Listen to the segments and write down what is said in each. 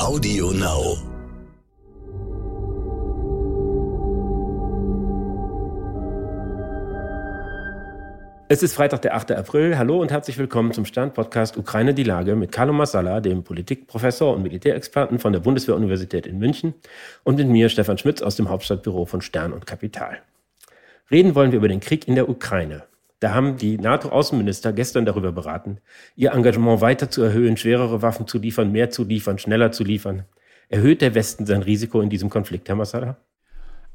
Audio Now. Es ist Freitag, der 8. April. Hallo und herzlich willkommen zum Stern-Podcast Ukraine die Lage mit Carlo Massala, dem Politikprofessor und Militärexperten von der Bundeswehr-Universität in München und mit mir, Stefan Schmitz, aus dem Hauptstadtbüro von Stern und Kapital. Reden wollen wir über den Krieg in der Ukraine. Da haben die NATO-Außenminister gestern darüber beraten, ihr Engagement weiter zu erhöhen, schwerere Waffen zu liefern, mehr zu liefern, schneller zu liefern. Erhöht der Westen sein Risiko in diesem Konflikt, Herr Massala?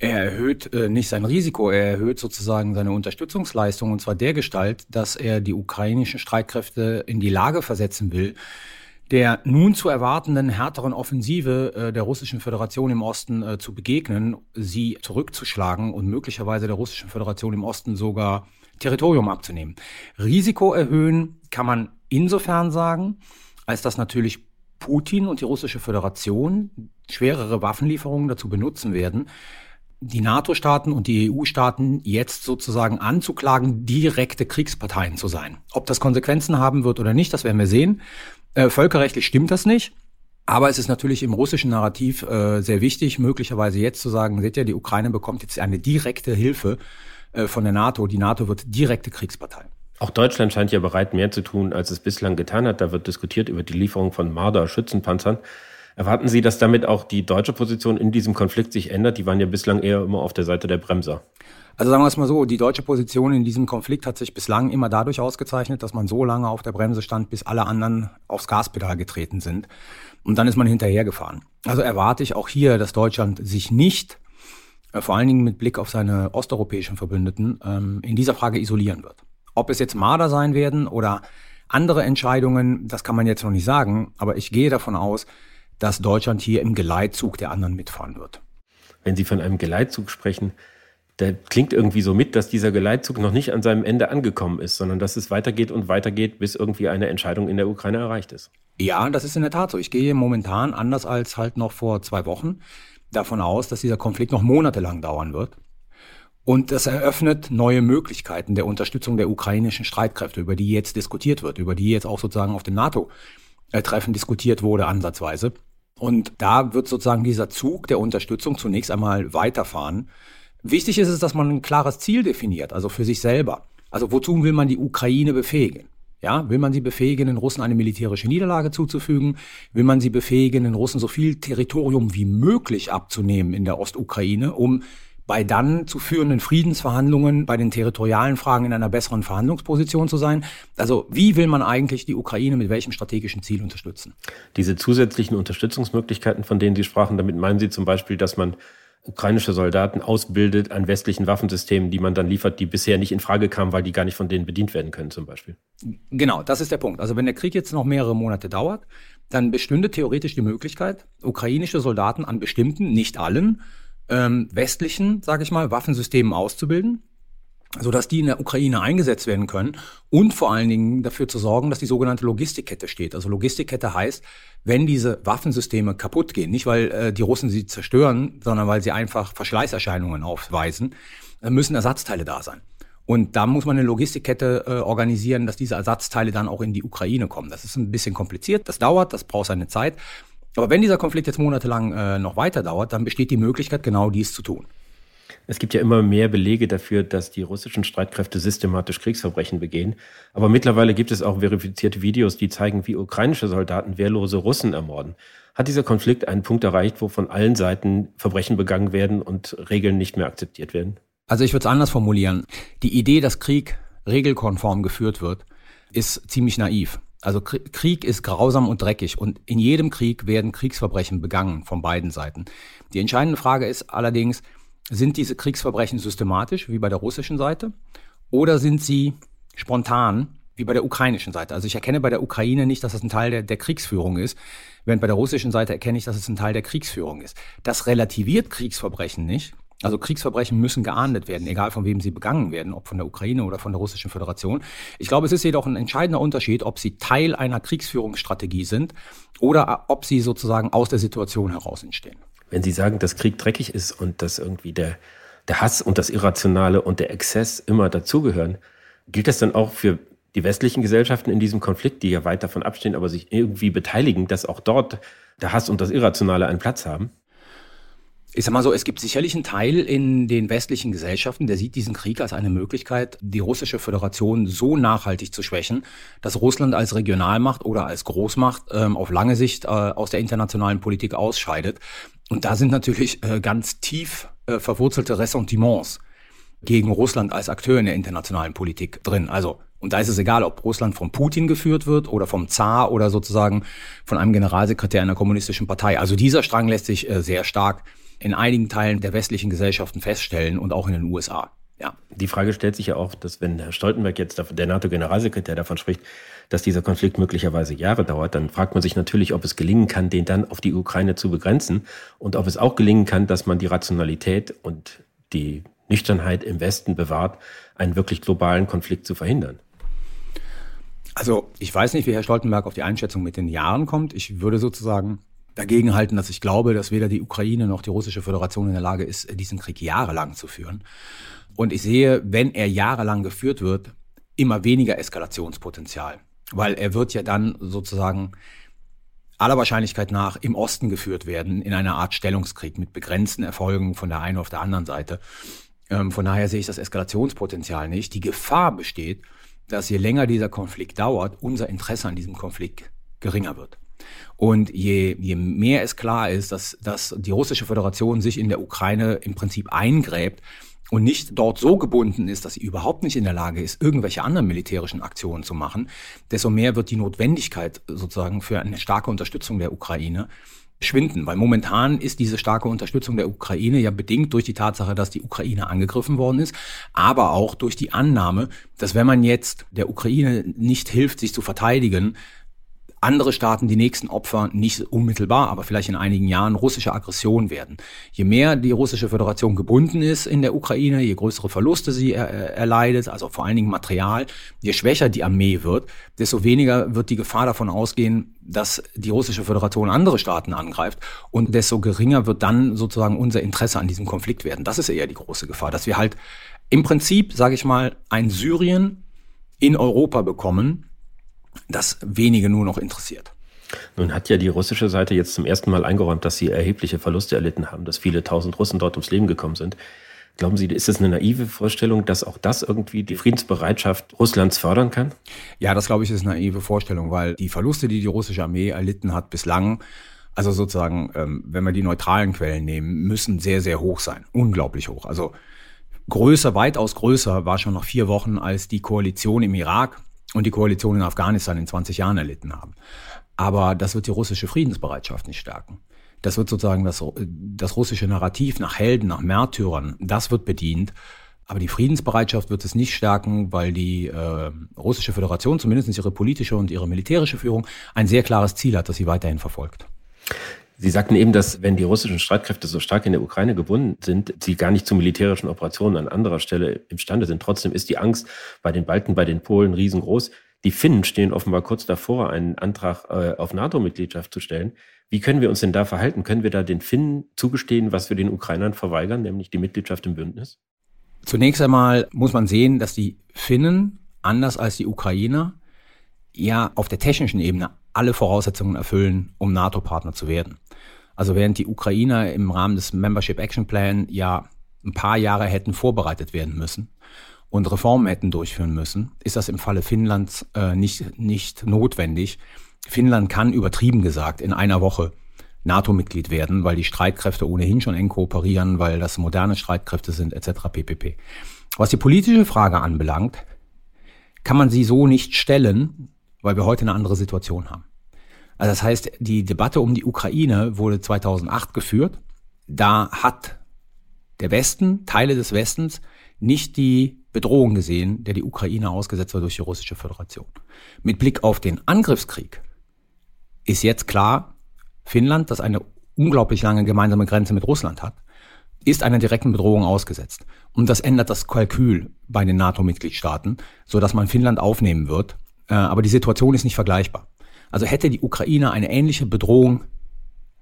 Er erhöht äh, nicht sein Risiko, er erhöht sozusagen seine Unterstützungsleistung und zwar der Gestalt, dass er die ukrainischen Streitkräfte in die Lage versetzen will, der nun zu erwartenden härteren Offensive äh, der Russischen Föderation im Osten äh, zu begegnen, sie zurückzuschlagen und möglicherweise der Russischen Föderation im Osten sogar Territorium abzunehmen. Risiko erhöhen kann man insofern sagen, als dass natürlich Putin und die Russische Föderation schwerere Waffenlieferungen dazu benutzen werden, die NATO-Staaten und die EU-Staaten jetzt sozusagen anzuklagen, direkte Kriegsparteien zu sein. Ob das Konsequenzen haben wird oder nicht, das werden wir sehen. Äh, völkerrechtlich stimmt das nicht. Aber es ist natürlich im russischen Narrativ äh, sehr wichtig, möglicherweise jetzt zu sagen, seht ihr, die Ukraine bekommt jetzt eine direkte Hilfe von der NATO. Die NATO wird direkte Kriegspartei. Auch Deutschland scheint ja bereit, mehr zu tun, als es bislang getan hat. Da wird diskutiert über die Lieferung von Marder-Schützenpanzern. Erwarten Sie, dass damit auch die deutsche Position in diesem Konflikt sich ändert? Die waren ja bislang eher immer auf der Seite der Bremser. Also sagen wir es mal so, die deutsche Position in diesem Konflikt hat sich bislang immer dadurch ausgezeichnet, dass man so lange auf der Bremse stand, bis alle anderen aufs Gaspedal getreten sind. Und dann ist man hinterhergefahren. Also erwarte ich auch hier, dass Deutschland sich nicht, äh, vor allen Dingen mit Blick auf seine osteuropäischen Verbündeten, ähm, in dieser Frage isolieren wird. Ob es jetzt Marder sein werden oder andere Entscheidungen, das kann man jetzt noch nicht sagen, aber ich gehe davon aus, dass Deutschland hier im Geleitzug der anderen mitfahren wird. Wenn Sie von einem Geleitzug sprechen, da klingt irgendwie so mit, dass dieser Geleitzug noch nicht an seinem Ende angekommen ist, sondern dass es weitergeht und weitergeht, bis irgendwie eine Entscheidung in der Ukraine erreicht ist. Ja, das ist in der Tat so. Ich gehe momentan, anders als halt noch vor zwei Wochen, davon aus, dass dieser Konflikt noch monatelang dauern wird. Und das eröffnet neue Möglichkeiten der Unterstützung der ukrainischen Streitkräfte, über die jetzt diskutiert wird, über die jetzt auch sozusagen auf dem NATO-Treffen diskutiert wurde, ansatzweise. Und da wird sozusagen dieser Zug der Unterstützung zunächst einmal weiterfahren. Wichtig ist es, dass man ein klares Ziel definiert, also für sich selber. Also wozu will man die Ukraine befähigen? Ja, will man sie befähigen, den Russen eine militärische Niederlage zuzufügen? Will man sie befähigen, den Russen so viel Territorium wie möglich abzunehmen in der Ostukraine, um bei dann zu führenden Friedensverhandlungen, bei den territorialen Fragen in einer besseren Verhandlungsposition zu sein. Also wie will man eigentlich die Ukraine mit welchem strategischen Ziel unterstützen? Diese zusätzlichen Unterstützungsmöglichkeiten, von denen Sie sprachen, damit meinen Sie zum Beispiel, dass man ukrainische Soldaten ausbildet an westlichen Waffensystemen, die man dann liefert, die bisher nicht in Frage kamen, weil die gar nicht von denen bedient werden können, zum Beispiel. Genau, das ist der Punkt. Also wenn der Krieg jetzt noch mehrere Monate dauert, dann bestünde theoretisch die Möglichkeit, ukrainische Soldaten an bestimmten, nicht allen, ähm, westlichen, sage ich mal, Waffensystemen auszubilden, sodass die in der Ukraine eingesetzt werden können und vor allen Dingen dafür zu sorgen, dass die sogenannte Logistikkette steht. Also Logistikkette heißt, wenn diese Waffensysteme kaputt gehen, nicht weil äh, die Russen sie zerstören, sondern weil sie einfach Verschleißerscheinungen aufweisen, dann müssen Ersatzteile da sein. Und da muss man eine Logistikkette äh, organisieren, dass diese Ersatzteile dann auch in die Ukraine kommen. Das ist ein bisschen kompliziert, das dauert, das braucht seine Zeit. Aber wenn dieser Konflikt jetzt monatelang äh, noch weiter dauert, dann besteht die Möglichkeit, genau dies zu tun. Es gibt ja immer mehr Belege dafür, dass die russischen Streitkräfte systematisch Kriegsverbrechen begehen. Aber mittlerweile gibt es auch verifizierte Videos, die zeigen, wie ukrainische Soldaten wehrlose Russen ermorden. Hat dieser Konflikt einen Punkt erreicht, wo von allen Seiten Verbrechen begangen werden und Regeln nicht mehr akzeptiert werden? Also ich würde es anders formulieren. Die Idee, dass Krieg regelkonform geführt wird, ist ziemlich naiv. Also Krieg ist grausam und dreckig und in jedem Krieg werden Kriegsverbrechen begangen von beiden Seiten. Die entscheidende Frage ist allerdings, sind diese Kriegsverbrechen systematisch, wie bei der russischen Seite, oder sind sie spontan, wie bei der ukrainischen Seite? Also ich erkenne bei der Ukraine nicht, dass das ein Teil der, der Kriegsführung ist, während bei der russischen Seite erkenne ich, dass es ein Teil der Kriegsführung ist. Das relativiert Kriegsverbrechen nicht, also Kriegsverbrechen müssen geahndet werden, egal von wem sie begangen werden, ob von der Ukraine oder von der Russischen Föderation. Ich glaube, es ist jedoch ein entscheidender Unterschied, ob sie Teil einer Kriegsführungsstrategie sind oder ob sie sozusagen aus der Situation heraus entstehen. Wenn Sie sagen, dass Krieg dreckig ist und dass irgendwie der, der Hass und das Irrationale und der Exzess immer dazugehören, gilt das dann auch für die westlichen Gesellschaften in diesem Konflikt, die ja weit davon abstehen, aber sich irgendwie beteiligen, dass auch dort der Hass und das Irrationale einen Platz haben? Ich sag mal so, es gibt sicherlich einen Teil in den westlichen Gesellschaften, der sieht diesen Krieg als eine Möglichkeit, die russische Föderation so nachhaltig zu schwächen, dass Russland als Regionalmacht oder als Großmacht ähm, auf lange Sicht äh, aus der internationalen Politik ausscheidet. Und da sind natürlich äh, ganz tief äh, verwurzelte Ressentiments gegen Russland als Akteur in der internationalen Politik drin. Also und da ist es egal, ob Russland von Putin geführt wird oder vom Zar oder sozusagen von einem Generalsekretär einer kommunistischen Partei. Also dieser Strang lässt sich äh, sehr stark in einigen Teilen der westlichen Gesellschaften feststellen und auch in den USA. Ja. Die Frage stellt sich ja auch, dass wenn Herr Stoltenberg jetzt, der NATO-Generalsekretär, davon spricht, dass dieser Konflikt möglicherweise Jahre dauert, dann fragt man sich natürlich, ob es gelingen kann, den dann auf die Ukraine zu begrenzen und ob es auch gelingen kann, dass man die Rationalität und die Nüchternheit im Westen bewahrt, einen wirklich globalen Konflikt zu verhindern. Also ich weiß nicht, wie Herr Stoltenberg auf die Einschätzung mit den Jahren kommt. Ich würde sozusagen dagegen halten, dass ich glaube, dass weder die Ukraine noch die russische Föderation in der Lage ist, diesen Krieg jahrelang zu führen. Und ich sehe, wenn er jahrelang geführt wird, immer weniger Eskalationspotenzial, weil er wird ja dann sozusagen aller Wahrscheinlichkeit nach im Osten geführt werden, in einer Art Stellungskrieg mit begrenzten Erfolgen von der einen auf der anderen Seite. Ähm, von daher sehe ich das Eskalationspotenzial nicht. Die Gefahr besteht, dass je länger dieser Konflikt dauert, unser Interesse an diesem Konflikt geringer wird. Und je, je mehr es klar ist, dass, dass die russische Föderation sich in der Ukraine im Prinzip eingräbt und nicht dort so gebunden ist, dass sie überhaupt nicht in der Lage ist, irgendwelche anderen militärischen Aktionen zu machen, desto mehr wird die Notwendigkeit sozusagen für eine starke Unterstützung der Ukraine schwinden, weil momentan ist diese starke Unterstützung der Ukraine ja bedingt durch die Tatsache, dass die Ukraine angegriffen worden ist, aber auch durch die Annahme, dass wenn man jetzt der Ukraine nicht hilft, sich zu verteidigen, andere Staaten die nächsten Opfer nicht unmittelbar, aber vielleicht in einigen Jahren russische Aggression werden. Je mehr die russische Föderation gebunden ist in der Ukraine, je größere Verluste sie er, erleidet, also vor allen Dingen Material, je schwächer die Armee wird, desto weniger wird die Gefahr davon ausgehen, dass die russische Föderation andere Staaten angreift und desto geringer wird dann sozusagen unser Interesse an diesem Konflikt werden. Das ist eher die große Gefahr, dass wir halt im Prinzip, sage ich mal, ein Syrien in Europa bekommen, das wenige nur noch interessiert. Nun hat ja die russische Seite jetzt zum ersten Mal eingeräumt, dass sie erhebliche Verluste erlitten haben, dass viele tausend Russen dort ums Leben gekommen sind. Glauben Sie, ist das eine naive Vorstellung, dass auch das irgendwie die Friedensbereitschaft Russlands fördern kann? Ja, das glaube ich ist eine naive Vorstellung, weil die Verluste, die die russische Armee erlitten hat bislang, also sozusagen, ähm, wenn wir die neutralen Quellen nehmen, müssen sehr, sehr hoch sein. Unglaublich hoch. Also größer, weitaus größer war schon noch vier Wochen, als die Koalition im Irak und die Koalition in Afghanistan in 20 Jahren erlitten haben. Aber das wird die russische Friedensbereitschaft nicht stärken. Das wird sozusagen das, das russische Narrativ nach Helden, nach Märtyrern, das wird bedient. Aber die Friedensbereitschaft wird es nicht stärken, weil die äh, russische Föderation, zumindest ihre politische und ihre militärische Führung, ein sehr klares Ziel hat, das sie weiterhin verfolgt. Sie sagten eben, dass wenn die russischen Streitkräfte so stark in der Ukraine gebunden sind, sie gar nicht zu militärischen Operationen an anderer Stelle imstande sind. Trotzdem ist die Angst bei den Balten, bei den Polen riesengroß. Die Finnen stehen offenbar kurz davor, einen Antrag äh, auf NATO-Mitgliedschaft zu stellen. Wie können wir uns denn da verhalten? Können wir da den Finnen zugestehen, was wir den Ukrainern verweigern, nämlich die Mitgliedschaft im Bündnis? Zunächst einmal muss man sehen, dass die Finnen, anders als die Ukrainer, ja auf der technischen Ebene alle Voraussetzungen erfüllen, um NATO-Partner zu werden. Also während die Ukrainer im Rahmen des Membership Action Plan ja ein paar Jahre hätten vorbereitet werden müssen und Reformen hätten durchführen müssen, ist das im Falle Finnlands äh, nicht, nicht notwendig. Finnland kann übertrieben gesagt in einer Woche NATO-Mitglied werden, weil die Streitkräfte ohnehin schon eng kooperieren, weil das moderne Streitkräfte sind etc. ppp. Was die politische Frage anbelangt, kann man sie so nicht stellen, weil wir heute eine andere Situation haben. Also das heißt, die Debatte um die Ukraine wurde 2008 geführt. Da hat der Westen, Teile des Westens, nicht die Bedrohung gesehen, der die Ukraine ausgesetzt war durch die russische Föderation. Mit Blick auf den Angriffskrieg ist jetzt klar, Finnland, das eine unglaublich lange gemeinsame Grenze mit Russland hat, ist einer direkten Bedrohung ausgesetzt. Und das ändert das Kalkül bei den NATO-Mitgliedstaaten, so dass man Finnland aufnehmen wird aber die Situation ist nicht vergleichbar. Also hätte die Ukraine eine ähnliche Bedrohung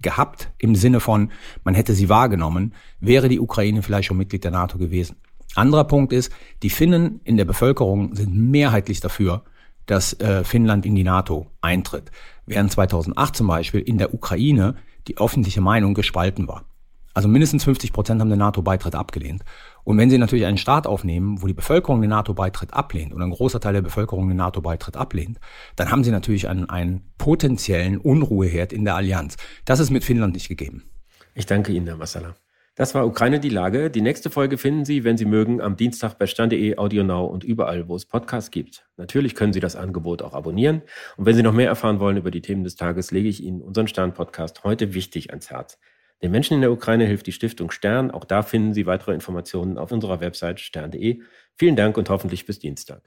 gehabt, im Sinne von, man hätte sie wahrgenommen, wäre die Ukraine vielleicht schon Mitglied der NATO gewesen. Anderer Punkt ist, die Finnen in der Bevölkerung sind mehrheitlich dafür, dass äh, Finnland in die NATO eintritt, während 2008 zum Beispiel in der Ukraine die öffentliche Meinung gespalten war. Also mindestens 50 Prozent haben den NATO-Beitritt abgelehnt. Und wenn Sie natürlich einen Staat aufnehmen, wo die Bevölkerung den NATO-Beitritt ablehnt und ein großer Teil der Bevölkerung den NATO-Beitritt ablehnt, dann haben Sie natürlich einen, einen potenziellen Unruheherd in der Allianz. Das ist mit Finnland nicht gegeben. Ich danke Ihnen, Herr Massala. Das war Ukraine die Lage. Die nächste Folge finden Sie, wenn Sie mögen, am Dienstag bei stern.de, AudioNow und überall, wo es Podcasts gibt. Natürlich können Sie das Angebot auch abonnieren. Und wenn Sie noch mehr erfahren wollen über die Themen des Tages, lege ich Ihnen unseren Stern-Podcast heute wichtig ans Herz. Den Menschen in der Ukraine hilft die Stiftung Stern. Auch da finden Sie weitere Informationen auf unserer Website stern.de. Vielen Dank und hoffentlich bis Dienstag.